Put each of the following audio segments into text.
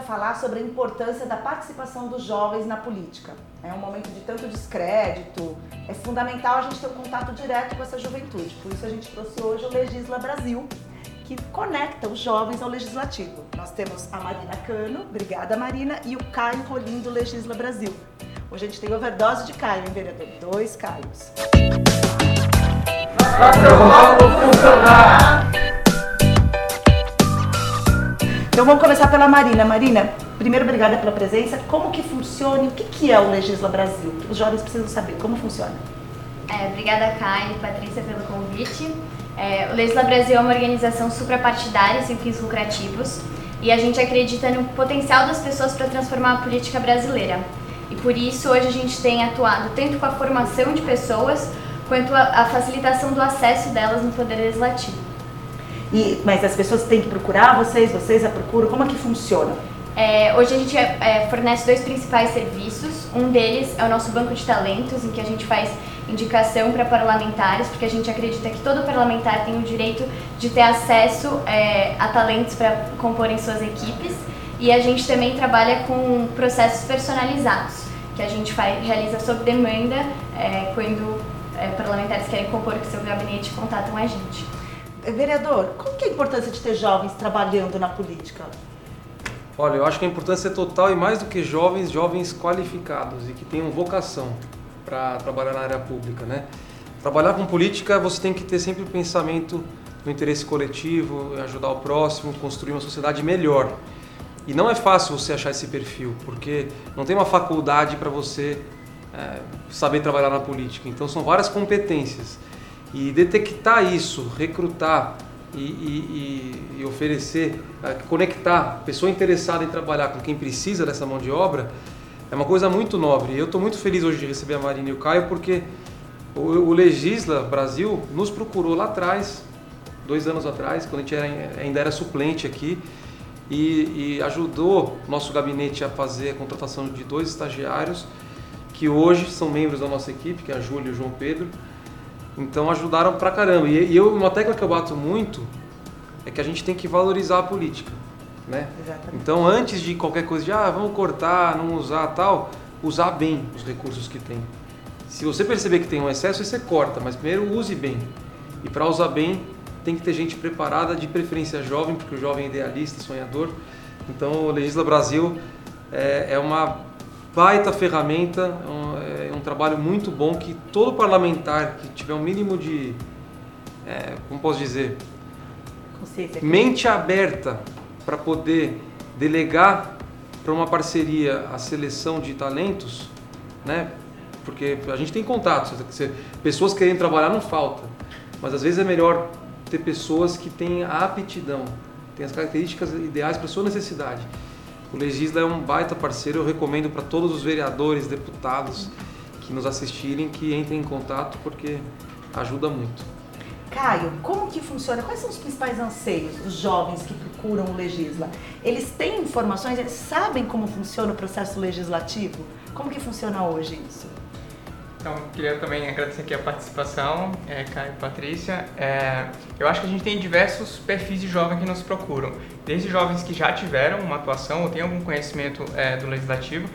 vai falar sobre a importância da participação dos jovens na política. É um momento de tanto descrédito, é fundamental a gente ter um contato direto com essa juventude. Por isso a gente trouxe hoje o Legisla Brasil, que conecta os jovens ao legislativo. Nós temos a Marina Cano, obrigada Marina, e o Caio Rolim do Legisla Brasil. Hoje a gente tem overdose de Caio, hein, vereador? Dois Caios. funcionar! Então vamos começar pela Marina. Marina, primeiro obrigada pela presença. Como que funciona? O que, que é o Legisla Brasil? Os jovens precisam saber como funciona. É, obrigada, Caio e Patrícia, pelo convite. É, o Legisla Brasil é uma organização suprapartidária sem fins lucrativos e a gente acredita no potencial das pessoas para transformar a política brasileira. E por isso hoje a gente tem atuado tanto com a formação de pessoas quanto a, a facilitação do acesso delas no Poder Legislativo. E, mas as pessoas têm que procurar vocês, vocês a procuram, como é que funciona? É, hoje a gente é, é, fornece dois principais serviços. Um deles é o nosso banco de talentos, em que a gente faz indicação para parlamentares, porque a gente acredita que todo parlamentar tem o direito de ter acesso é, a talentos para comporem suas equipes. E a gente também trabalha com processos personalizados, que a gente faz, realiza sob demanda é, quando é, parlamentares querem compor o seu gabinete contatam a gente. Vereador, qual que é a importância de ter jovens trabalhando na política? Olha, eu acho que a importância é total e mais do que jovens, jovens qualificados e que tenham vocação para trabalhar na área pública, né? Trabalhar com política, você tem que ter sempre o pensamento no interesse coletivo, ajudar o próximo, construir uma sociedade melhor. E não é fácil você achar esse perfil, porque não tem uma faculdade para você é, saber trabalhar na política. Então são várias competências. E detectar isso, recrutar e, e, e, oferecer, é, conectar pessoa interessada em trabalhar com quem precisa dessa mão de obra, é uma coisa muito nobre. Eu estou muito feliz hoje de receber a Marina e o Caio, porque o, o Legisla Brasil nos procurou lá atrás, dois anos atrás, quando a gente era, ainda era suplente aqui, e, e ajudou nosso gabinete a fazer a contratação de dois estagiários que hoje são membros da nossa equipe, que é a Júlia e o João Pedro, então ajudaram pra caramba. E, e eu, uma tecla que eu bato muito é que a gente tem que valorizar a política. Né? Então antes de qualquer coisa de ah, vamos cortar, não usar tal, usar bem os recursos que tem. Se você perceber que tem um excesso, você corta, mas primeiro use bem. E para usar bem, tem que ter gente preparada, de preferência jovem, porque o jovem é idealista, sonhador. Então o Legisla Brasil é, é uma baita ferramenta, é um, é um, trabalho muito bom que todo parlamentar que tiver um mínimo de, é, como posso dizer, mente aberta para poder delegar para uma parceria a seleção de talentos, né? Porque a gente tem contatos, pessoas querendo trabalhar não falta, mas às vezes é melhor ter pessoas que têm a aptidão, têm as características ideais para sua necessidade. O Legisla é um baita parceiro, eu recomendo para todos os vereadores, deputados que nos assistirem que entrem em contato porque ajuda muito. Caio, como que funciona? Quais são os principais anseios dos jovens que procuram o Legisla? Eles têm informações, eles sabem como funciona o processo legislativo? Como que funciona hoje isso? Então, queria também agradecer aqui a participação, é, Caio e Patrícia. É, eu acho que a gente tem diversos perfis de jovens que nos procuram, desde jovens que já tiveram uma atuação ou têm algum conhecimento é, do legislativo,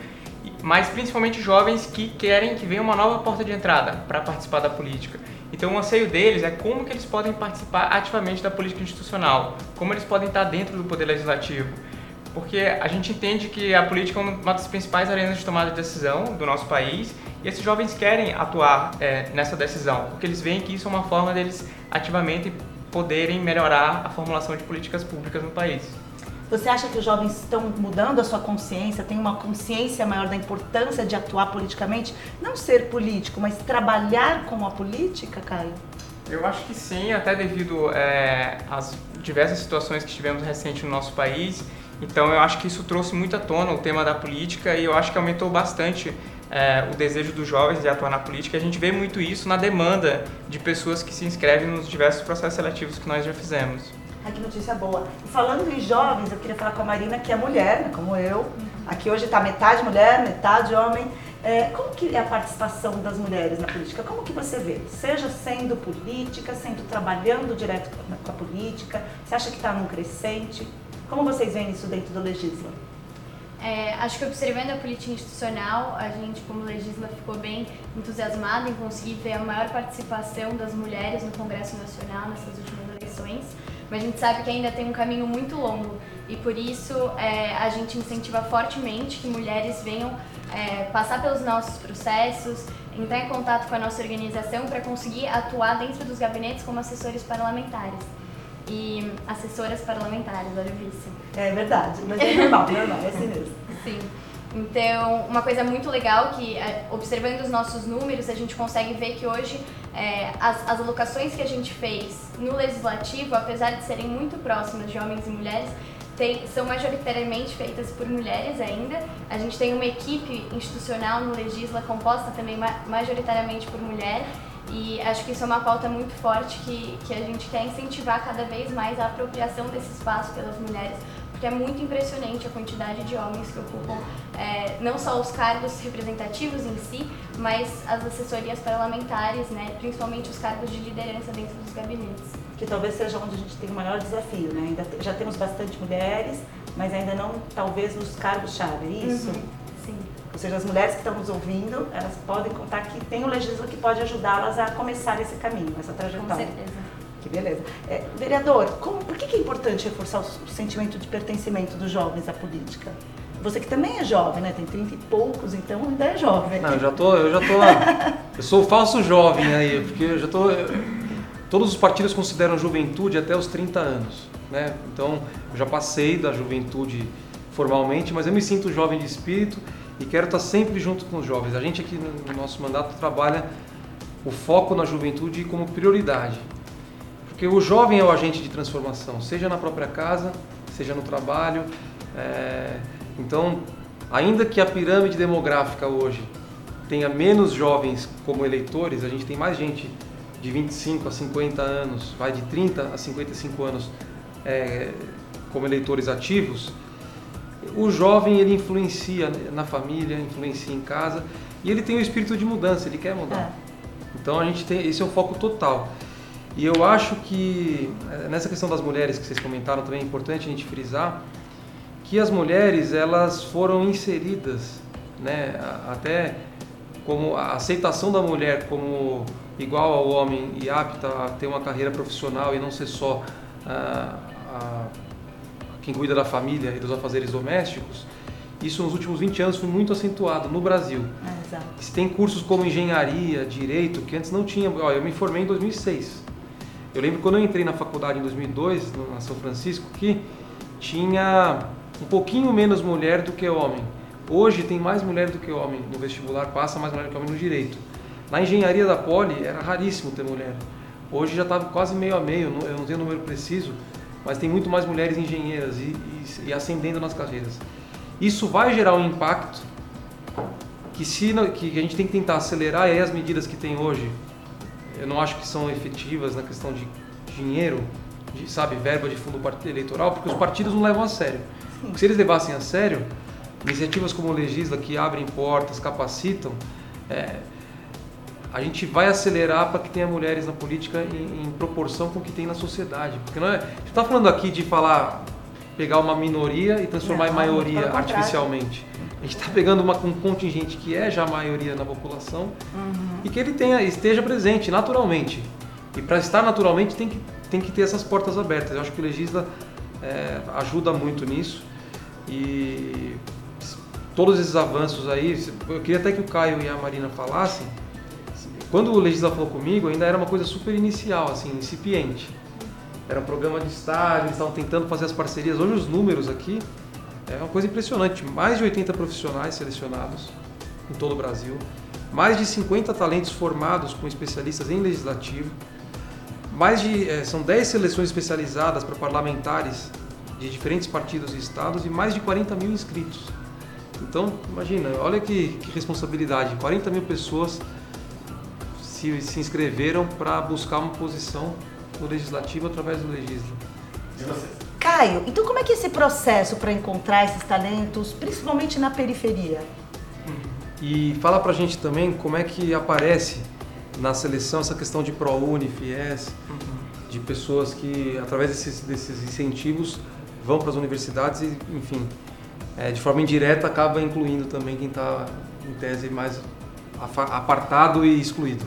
mas principalmente jovens que querem que venha uma nova porta de entrada para participar da política. Então, o anseio deles é como que eles podem participar ativamente da política institucional, como eles podem estar dentro do poder legislativo porque a gente entende que a política é uma das principais arenas de tomada de decisão do nosso país e esses jovens querem atuar é, nessa decisão, porque eles veem que isso é uma forma deles ativamente poderem melhorar a formulação de políticas públicas no país. Você acha que os jovens estão mudando a sua consciência, têm uma consciência maior da importância de atuar politicamente? Não ser político, mas trabalhar com a política, Caio? Eu acho que sim, até devido é, às diversas situações que tivemos recente no nosso país então eu acho que isso trouxe muito à tona o tema da política e eu acho que aumentou bastante é, o desejo dos jovens de atuar na política. A gente vê muito isso na demanda de pessoas que se inscrevem nos diversos processos seletivos que nós já fizemos. Ai, que notícia boa. E falando em jovens, eu queria falar com a Marina, que é mulher, né, como eu. Aqui hoje está metade mulher, metade homem. É, como que é a participação das mulheres na política? Como que você vê? Seja sendo política, sendo trabalhando direto com a política, você acha que está num crescente? Como vocês veem isso dentro do Legisla? É, acho que observando a política institucional, a gente, como legisla, ficou bem entusiasmado em conseguir ver a maior participação das mulheres no Congresso Nacional nessas últimas eleições, mas a gente sabe que ainda tem um caminho muito longo e por isso é, a gente incentiva fortemente que mulheres venham é, passar pelos nossos processos, entrar em contato com a nossa organização para conseguir atuar dentro dos gabinetes como assessores parlamentares e assessoras parlamentares, olha o vício. É verdade, mas é normal, normal, é assim mesmo. Sim. Então, uma coisa muito legal que, é, observando os nossos números, a gente consegue ver que hoje é, as, as alocações que a gente fez no legislativo, apesar de serem muito próximas de homens e mulheres, tem, são majoritariamente feitas por mulheres ainda. A gente tem uma equipe institucional no Legisla composta também majoritariamente por mulheres e acho que isso é uma pauta muito forte que, que a gente quer incentivar cada vez mais a apropriação desse espaço pelas mulheres, porque é muito impressionante a quantidade de homens que ocupam é, não só os cargos representativos em si, mas as assessorias parlamentares, né, principalmente os cargos de liderança dentro dos gabinetes. Que talvez seja onde a gente tem o maior desafio, né? Ainda já temos bastante mulheres, mas ainda não talvez nos cargos-chave, é isso? Uhum, sim. Ou seja, as mulheres que estão nos ouvindo, elas podem contar que tem o legislador que pode ajudá-las a começar esse caminho, essa trajetória. Com certeza. Que beleza. É, vereador, como, por que, que é importante reforçar o, o sentimento de pertencimento dos jovens à política? Você que também é jovem, né? Tem 30 e poucos, então ainda é jovem. Não, eu já tô, eu já tô eu sou falso jovem aí, porque eu já tô. Eu, todos os partidos consideram juventude até os 30 anos, né? Então, eu já passei da juventude formalmente, mas eu me sinto jovem de espírito e quero estar sempre junto com os jovens. A gente aqui no nosso mandato trabalha o foco na juventude como prioridade. Porque o jovem é o agente de transformação, seja na própria casa, seja no trabalho. É... Então, ainda que a pirâmide demográfica hoje tenha menos jovens como eleitores, a gente tem mais gente de 25 a 50 anos, vai de 30 a 55 anos é, como eleitores ativos, o jovem ele influencia na família, influencia em casa e ele tem o espírito de mudança, ele quer mudar. É. Então a gente tem esse é o foco total. E eu acho que eh, nessa questão das mulheres que vocês comentaram também é importante a gente frisar que as mulheres elas foram inseridas, né, até como a aceitação da mulher como igual ao homem e apta a ter uma carreira profissional e não ser só uh, a quem cuida da família e dos afazeres domésticos, isso nos últimos 20 anos foi muito acentuado no Brasil. É, exato. Se tem cursos como engenharia, direito, que antes não tinha. Olha, eu me formei em 2006. Eu lembro quando eu entrei na faculdade em 2002, na São Francisco, que tinha um pouquinho menos mulher do que homem. Hoje tem mais mulher do que homem no vestibular, passa mais mulher do que homem no direito. Na engenharia da Poli era raríssimo ter mulher. Hoje já está quase meio a meio, eu não tenho o número preciso, mas tem muito mais mulheres engenheiras e, e, e ascendendo nas carreiras. Isso vai gerar um impacto que, se, que a gente tem que tentar acelerar e aí as medidas que tem hoje, eu não acho que são efetivas na questão de dinheiro, de, sabe, verba de fundo eleitoral, porque os partidos não levam a sério. se eles levassem a sério, iniciativas como o Legisla, que abrem portas, capacitam, é, a gente vai acelerar para que tenha mulheres na política em, em, proporção com o que tem na sociedade. Porque não é, a gente está falando aqui de falar, pegar uma minoria e transformar não, em maioria artificialmente. A gente está pegando uma, um contingente que é já a maioria na população uhum. e que ele tenha, esteja presente naturalmente. E para estar naturalmente tem que, tem que ter essas portas abertas. Eu acho que o Legisla é, ajuda muito nisso. E todos esses avanços aí, eu queria até que o Caio e a Marina falassem quando o Legisla falou comigo, ainda era uma coisa super inicial, assim, incipiente. Era um programa de estágio, eles estavam tentando fazer as parcerias. Hoje os números aqui é uma coisa impressionante. Mais de 80 profissionais selecionados em todo o Brasil. Mais de 50 talentos formados com especialistas em legislativo. Mais de, é, são 10 seleções especializadas para parlamentares de diferentes partidos e estados e mais de 40 mil inscritos. Então, imagina, olha que, que responsabilidade. 40 mil pessoas se, se inscreveram para buscar uma posição no legislativo através do legisla. Caio, então como é que é esse processo para encontrar esses talentos, principalmente na periferia? E fala pra gente também como é que aparece na seleção essa questão de ProUni, FIES, uhum. de pessoas que, através desses, desses incentivos, vão para as universidades e, enfim, é, de forma indireta, acaba incluindo também quem está, em tese, mais apartado e excluído.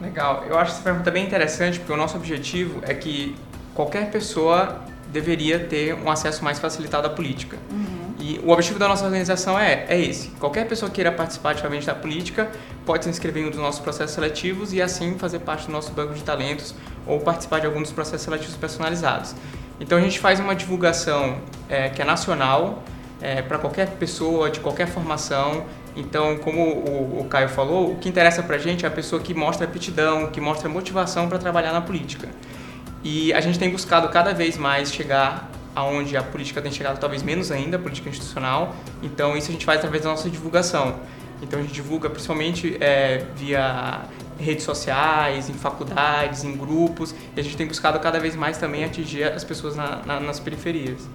Legal. Eu acho essa pergunta bem interessante, porque o nosso objetivo é que qualquer pessoa deveria ter um acesso mais facilitado à política. Uhum. E o objetivo da nossa organização é, é esse. Qualquer pessoa que queira participar ativamente da política pode se inscrever em um dos nossos processos seletivos e assim fazer parte do nosso banco de talentos ou participar de algum dos processos seletivos personalizados. Então a gente faz uma divulgação é, que é nacional é, para qualquer pessoa de qualquer formação. Então, como o, o Caio falou, o que interessa para a gente é a pessoa que mostra aptidão, que mostra motivação para trabalhar na política. E a gente tem buscado cada vez mais chegar aonde a política tem chegado talvez menos ainda, a política institucional. Então isso a gente faz através da nossa divulgação. Então a gente divulga principalmente é, via redes sociais, em faculdades, em grupos. E a gente tem buscado cada vez mais também atingir as pessoas na, na, nas periferias.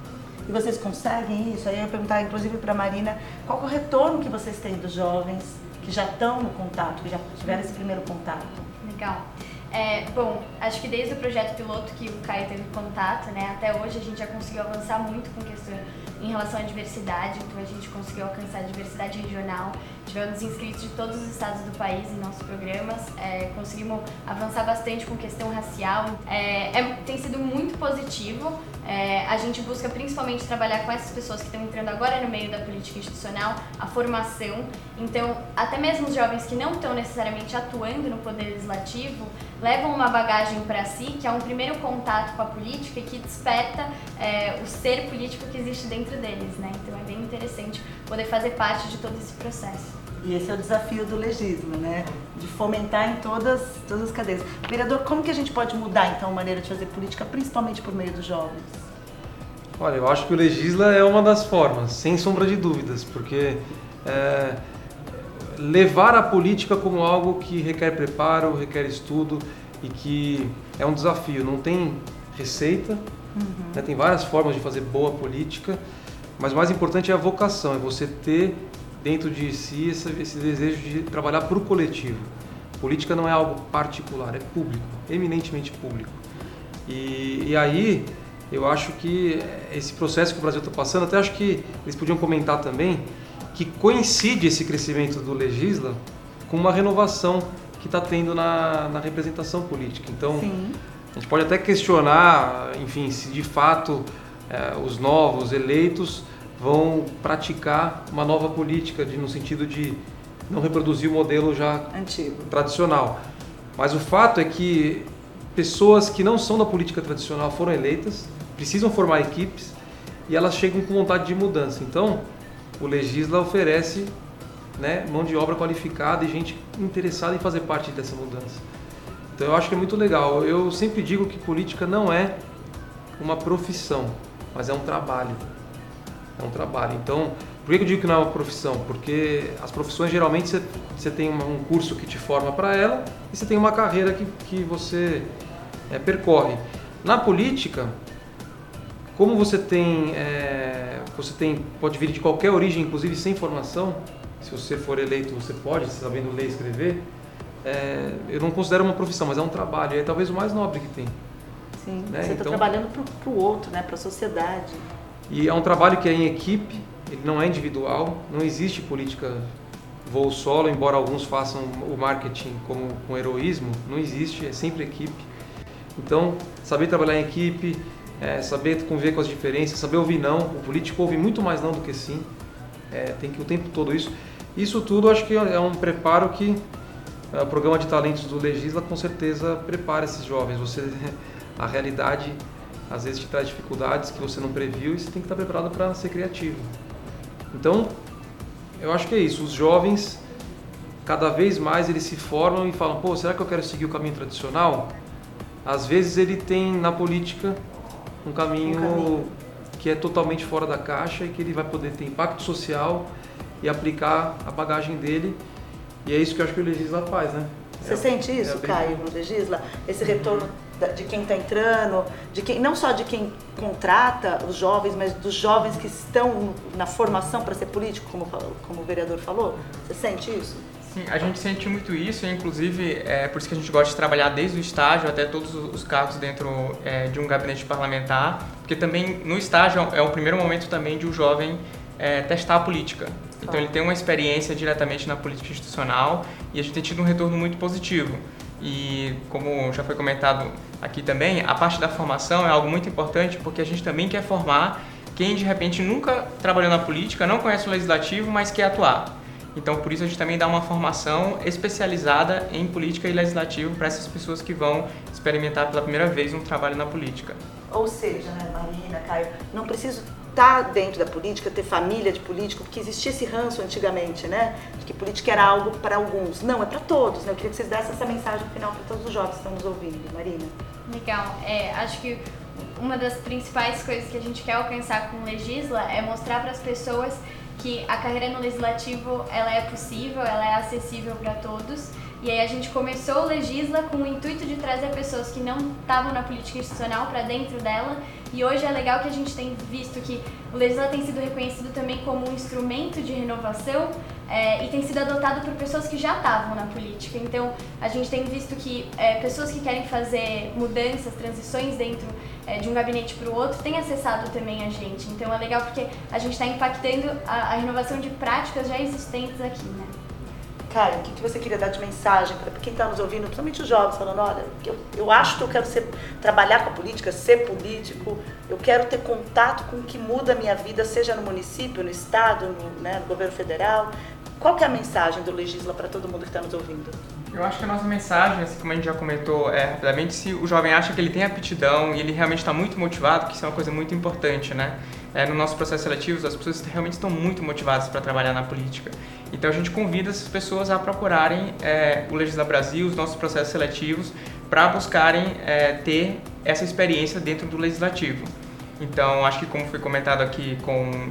E vocês conseguem isso? Aí eu ia perguntar, inclusive, para a Marina, qual é o retorno que vocês têm dos jovens que já estão no contato, que já tiveram esse primeiro contato? Legal. É, bom, acho que desde o projeto piloto que o Caio teve contato, né, até hoje a gente já conseguiu avançar muito com questão em relação à diversidade, então a gente conseguiu alcançar a diversidade regional, tivemos inscritos de todos os estados do país em nossos programas, é, conseguimos avançar bastante com questão racial, é, é tem sido muito positivo, é, a gente busca principalmente trabalhar com essas pessoas que estão entrando agora no meio da política institucional, a formação. Então, até mesmo os jovens que não estão necessariamente atuando no poder legislativo levam uma bagagem para si, que é um primeiro contato com a política e que desperta é, o ser político que existe dentro deles, né? Então, é bem interessante poder fazer parte de todo esse processo. E esse é o desafio do legismo, né? De fomentar em todas, todas as cadeias. Vereador, como que a gente pode mudar então a maneira de fazer política, principalmente por meio dos jovens? Olha, eu acho que o Legisla é uma das formas, sem sombra de dúvidas, porque é, levar a política como algo que requer preparo, requer estudo e que é um desafio. Não tem receita, uhum. né? tem várias formas de fazer boa política, mas o mais importante é a vocação, é você ter dentro de si esse, esse desejo de trabalhar para o coletivo. Política não é algo particular, é público, eminentemente público. E, e aí eu acho que esse processo que o Brasil está passando, até acho que eles podiam comentar também, que coincide esse crescimento do Legisla com uma renovação que está tendo na, na, representação política. Então, Sim. a gente pode até questionar, enfim, se de fato eh, os novos eleitos vão praticar uma nova política de, no sentido de não reproduzir o modelo já antigo, tradicional. Mas o fato é que pessoas que não são da política tradicional foram eleitas, precisam formar equipes e elas chegam com vontade de mudança. Então, o Legisla oferece né, mão de obra qualificada e gente interessada em fazer parte dessa mudança. Então, eu acho que é muito legal. Eu sempre digo que política não é uma profissão, mas é um trabalho é um trabalho. Então, por que eu digo que não é uma profissão? Porque as profissões geralmente você, você tem um curso que te forma para ela e você tem uma carreira que, que você é, percorre. Na política, como você tem, é, você tem, pode vir de qualquer origem, inclusive sem formação, se você for eleito você pode, sabendo ler e escrever, é, eu não considero uma profissão, mas é um trabalho, é talvez o mais nobre que tem. Sim, né? você está então, trabalhando para o outro, né? para a sociedade. E é um trabalho que é em equipe, ele não é individual, não existe política voo solo, embora alguns façam o marketing como com heroísmo, não existe, é sempre equipe. Então, saber trabalhar em equipe, é, saber conviver com as diferenças, saber ouvir não, o político ouve muito mais não do que sim, é, tem que o tempo todo isso. Isso tudo acho que é um preparo que é, o programa de talentos do Legisla com certeza prepara esses jovens. Você, a realidade às vezes te traz dificuldades que você não previu e você tem que estar preparado para ser criativo. Então, eu acho que é isso. Os jovens, cada vez mais eles se formam e falam: pô, será que eu quero seguir o caminho tradicional? Às vezes ele tem na política um caminho, um caminho, que é totalmente fora da caixa e que ele vai poder ter impacto social e aplicar a bagagem dele. E é isso que eu acho que o Legisla faz, né? Você é, sente isso, é Caio, no Legisla? Esse retorno de quem está entrando, de quem não só de quem contrata os jovens, mas dos jovens que estão na formação para ser político, como, como o vereador falou? Você sente isso? Sim, a gente sente muito isso, e inclusive é por isso que a gente gosta de trabalhar desde o estágio até todos os cargos dentro é, de um gabinete parlamentar, porque também no estágio é o primeiro momento também de o um jovem é, testar a política. Então ele tem uma experiência diretamente na política institucional e a gente tem tido um retorno muito positivo. E como já foi comentado aqui também, a parte da formação é algo muito importante porque a gente também quer formar quem de repente nunca trabalhou na política, não conhece o legislativo, mas quer atuar. Então, por isso a gente também dá uma formação especializada em política e legislativo para essas pessoas que vão experimentar pela primeira vez um trabalho na política. Ou seja, né, Marina, Caio, não preciso estar dentro da política, ter família de político, porque existia esse ranço antigamente, né? De que política era algo para alguns. Não, é para todos, né? Eu queria que vocês dessem essa mensagem final para todos os jovens que estão nos ouvindo. Marina. Legal. É, acho que uma das principais coisas que a gente quer alcançar com o Legisla é mostrar para as pessoas que a carreira no legislativo ela é possível, ela é acessível para todos. E aí a gente começou o Legisla com o intuito de trazer pessoas que não estavam na política institucional para dentro dela. E hoje é legal que a gente tem visto que o Legisla tem sido reconhecido também como um instrumento de renovação é, e tem sido adotado por pessoas que já estavam na política. Então, a gente tem visto que é, pessoas que querem fazer mudanças, transições dentro é, de um gabinete para o outro têm acessado também a gente. Então, é legal porque a gente está impactando a, a, renovação de práticas já existentes aqui, né? Cara, o que, que você queria dar de mensagem para quem está nos ouvindo, principalmente os jovens, falando, olha, eu, eu acho que eu quero ser, trabalhar com a política, ser político, eu quero ter contato com o que muda a minha vida, seja no município, no estado, no, né, no governo federal, qual é a mensagem do Legisla para todo mundo que está nos ouvindo? Eu acho que a nossa mensagem, assim como a gente já comentou é, rapidamente, se o jovem acha que ele tem aptidão e ele realmente está muito motivado, que isso é uma coisa muito importante, né? É, no nosso processo seletivo, as pessoas realmente estão muito motivadas para trabalhar na política. Então a gente convida essas pessoas a procurarem é, o Legisla Brasil, os nossos processos seletivos, para buscarem é, ter essa experiência dentro do legislativo. Então acho que como foi comentado aqui com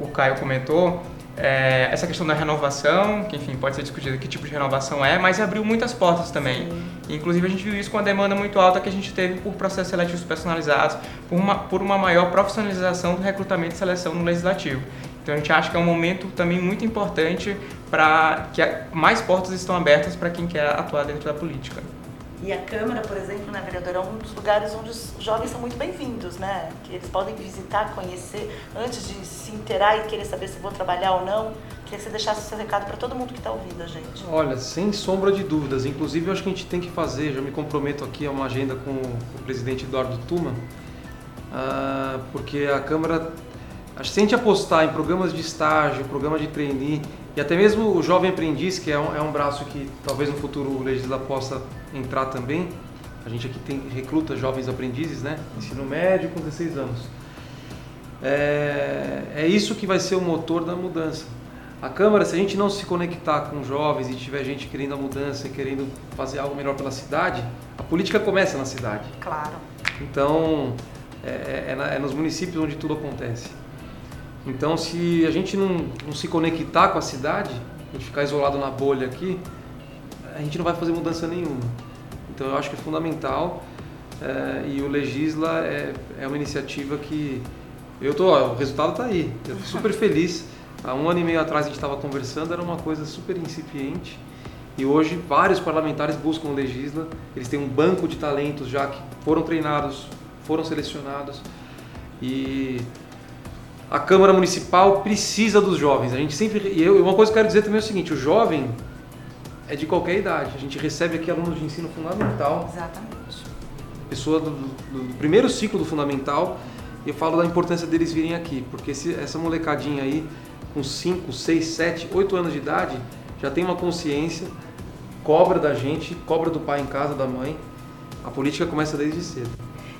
o, o Caio comentou, é, essa questão da renovação, que enfim pode ser discutido que tipo de renovação é, mas abriu muitas portas também. Inclusive a gente viu isso com a demanda muito alta que a gente teve por processos seletivos personalizados, por uma, por uma maior profissionalização do recrutamento e seleção no legislativo. Então a gente acha que é um momento também muito importante para que mais portas estão abertas para quem quer atuar dentro da política. E a Câmara, por exemplo, né, vereadora, é um dos lugares onde os jovens são muito bem-vindos, né? Que eles podem visitar, conhecer, antes de se inteirar e querer saber se vou trabalhar ou não. Queria que você deixasse o seu recado para todo mundo que está ouvindo a gente. Olha, sem sombra de dúvidas. Inclusive, eu acho que a gente tem que fazer, já me comprometo aqui a uma agenda com o presidente Eduardo Tuma, uh, porque a Câmara, se a gente apostar em programas de estágio, programa de trainee, e até mesmo o jovem aprendiz, que é um, é um braço que talvez no futuro o legislador possa entrar também. A gente aqui tem recruta jovens aprendizes, né? Ensino médio com 16 anos. É, é isso que vai ser o motor da mudança. A Câmara, se a gente não se conectar com jovens e tiver gente querendo a mudança e querendo fazer algo melhor pela cidade, a política começa na cidade. Claro. Então, é, é, é nos municípios onde tudo acontece. Então, se a gente não, não se conectar com a cidade, a gente ficar isolado na bolha aqui, a gente não vai fazer mudança nenhuma. Então, eu acho que é fundamental é, e o Legisla é, é uma iniciativa que eu tô, ó, o resultado está aí. Eu tô super feliz. Há um ano e meio atrás a gente estava conversando, era uma coisa super incipiente. E hoje vários parlamentares buscam o Legisla. Eles têm um banco de talentos já que foram treinados, foram selecionados. E a Câmara Municipal precisa dos jovens. A gente sempre. E eu, uma coisa que eu quero dizer também é o seguinte: o jovem é de qualquer idade. A gente recebe aqui alunos de ensino fundamental. Exatamente. Pessoa do, do, do primeiro ciclo do fundamental. E eu falo da importância deles virem aqui, porque se, essa molecadinha aí, com 5, 6, 7, 8 anos de idade, já tem uma consciência, cobra da gente, cobra do pai em casa, da mãe. A política começa desde cedo.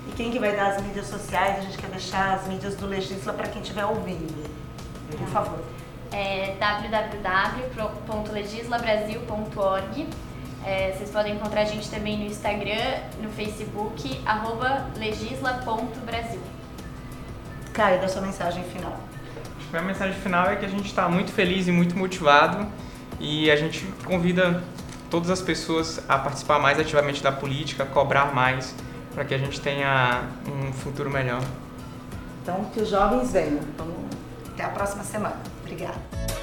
E quem que vai dar as mídias sociais? A gente quer deixar as mídias do Legisla para quem estiver ouvindo. Por favor. É www.legislabrasil.org. É, vocês podem encontrar a gente também no Instagram, no Facebook, arroba legisla.brasil. Caio, dá sua mensagem final. A minha mensagem final é que a gente está muito feliz e muito motivado e a gente convida todas as pessoas a participar mais ativamente da política, a cobrar mais para que a gente tenha um futuro melhor. Então, que os jovens venham. Vamos... Até a próxima semana. Obrigada.